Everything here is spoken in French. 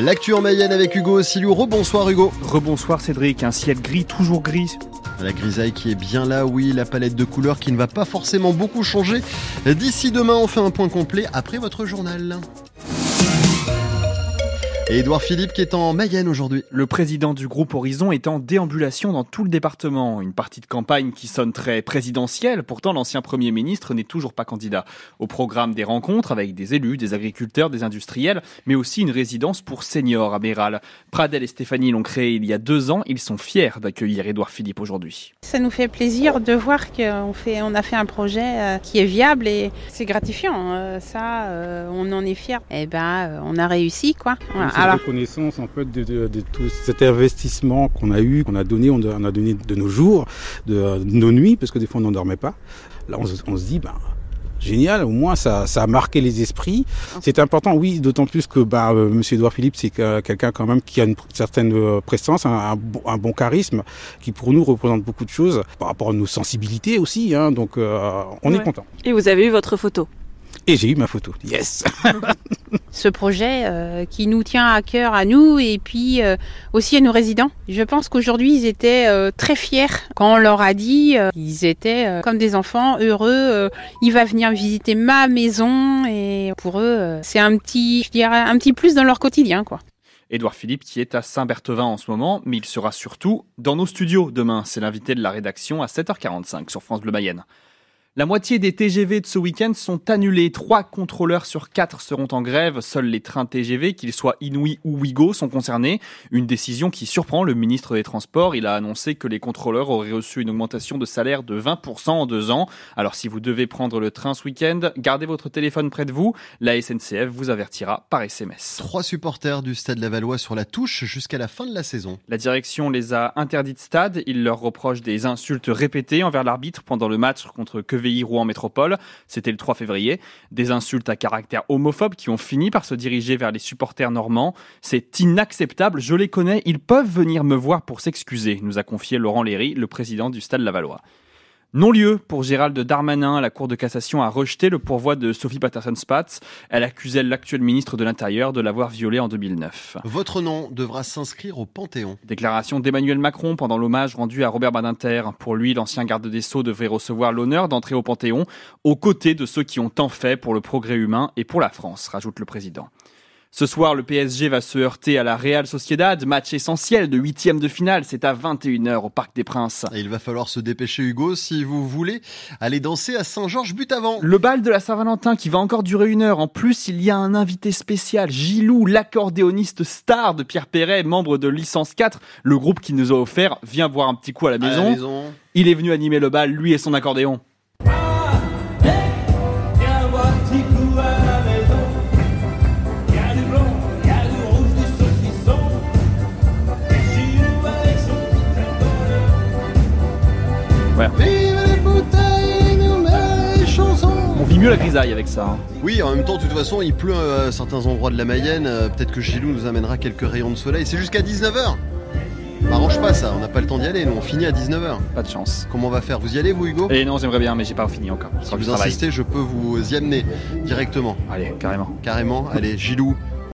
L'actu en Mayenne avec Hugo Silou. Rebonsoir Hugo. Rebonsoir Cédric, un ciel gris, toujours gris. La grisaille qui est bien là, oui, la palette de couleurs qui ne va pas forcément beaucoup changer. D'ici demain, on fait un point complet après votre journal. Et Édouard Philippe qui est en Mayenne aujourd'hui. Le président du groupe Horizon est en déambulation dans tout le département. Une partie de campagne qui sonne très présidentielle. Pourtant, l'ancien Premier ministre n'est toujours pas candidat. Au programme des rencontres avec des élus, des agriculteurs, des industriels, mais aussi une résidence pour seniors à Méral. Pradel et Stéphanie l'ont créé il y a deux ans. Ils sont fiers d'accueillir Édouard Philippe aujourd'hui. Ça nous fait plaisir de voir qu'on fait, on a fait un projet euh, qui est viable et c'est gratifiant. Euh, ça, euh, on en est fiers. Et eh ben, on a réussi, quoi. Voilà la reconnaissance en fait de, tout cet investissement qu'on a eu, qu'on a donné, on a donné de nos jours, de, nos nuits, parce que des fois on n'endormait pas. Là on, se dit, ben, génial, au moins ça, a marqué les esprits. C'est important, oui, d'autant plus que bah, euh, Monsieur Edouard Philippe, c'est quelqu'un quand même qui a une certaine euh, présence, un, bon charisme, qui pour nous représente beaucoup de choses par rapport à nos sensibilités aussi. Hein, donc euh, on est content. Et vous avez eu votre photo? Et j'ai eu ma photo. Yes Ce projet euh, qui nous tient à cœur à nous et puis euh, aussi à nos résidents. Je pense qu'aujourd'hui ils étaient euh, très fiers quand on leur a dit ils étaient comme des enfants heureux. il va venir visiter ma maison et pour eux c'est un petit, je dirais, un petit plus dans leur quotidien quoi. Édouard Philippe qui est à Saint-Berthevin en ce moment, mais il sera surtout dans nos studios demain. C'est l'invité de la rédaction à 7h45 sur France Bleu Mayenne. La moitié des TGV de ce week-end sont annulés. Trois contrôleurs sur quatre seront en grève. Seuls les trains TGV, qu'ils soient Inouï ou Ouigo, sont concernés. Une décision qui surprend le ministre des Transports. Il a annoncé que les contrôleurs auraient reçu une augmentation de salaire de 20% en deux ans. Alors si vous devez prendre le train ce week-end, gardez votre téléphone près de vous. La SNCF vous avertira par SMS. Trois supporters du Stade Lavallois sur la touche jusqu'à la fin de la saison. La direction les a interdits de stade. Il leur reproche des insultes répétées envers l'arbitre pendant le match contre QVI Rouen Métropole. C'était le 3 février. Des insultes à caractère homophobe qui ont fini par se diriger vers les supporters normands. C'est inacceptable, je les connais, ils peuvent venir me voir pour s'excuser, nous a confié Laurent Léry, le président du Stade Lavallois. Non-lieu pour Gérald Darmanin. La Cour de cassation a rejeté le pourvoi de Sophie Patterson-Spatz. Elle accusait l'actuel ministre de l'Intérieur de l'avoir violée en 2009. Votre nom devra s'inscrire au Panthéon. Déclaration d'Emmanuel Macron pendant l'hommage rendu à Robert Badinter. Pour lui, l'ancien garde des Sceaux devrait recevoir l'honneur d'entrer au Panthéon aux côtés de ceux qui ont tant fait pour le progrès humain et pour la France, rajoute le président. Ce soir, le PSG va se heurter à la Real Sociedad, match essentiel de huitième de finale. C'est à 21h au Parc des Princes. il va falloir se dépêcher, Hugo, si vous voulez aller danser à Saint-Georges but avant. Le bal de la Saint-Valentin qui va encore durer une heure. En plus, il y a un invité spécial, Gilou, l'accordéoniste star de Pierre Perret, membre de Licence 4, le groupe qui nous a offert. Viens voir un petit coup à la maison. À la maison. Il est venu animer le bal, lui et son accordéon. Mieux la grisaille avec ça. Hein. Oui, en même temps, de toute façon, il pleut à certains endroits de la Mayenne. Euh, peut-être que Gilou nous amènera quelques rayons de soleil. C'est jusqu'à 19h. M'arrange pas ça, on n'a pas le temps d'y aller, nous on finit à 19h. Pas de chance. Comment on va faire? Vous y allez vous Hugo? Eh non, j'aimerais bien, mais j'ai pas fini encore. Si vous insistez, je peux vous y amener directement. Allez, carrément. Carrément, allez, Gilou,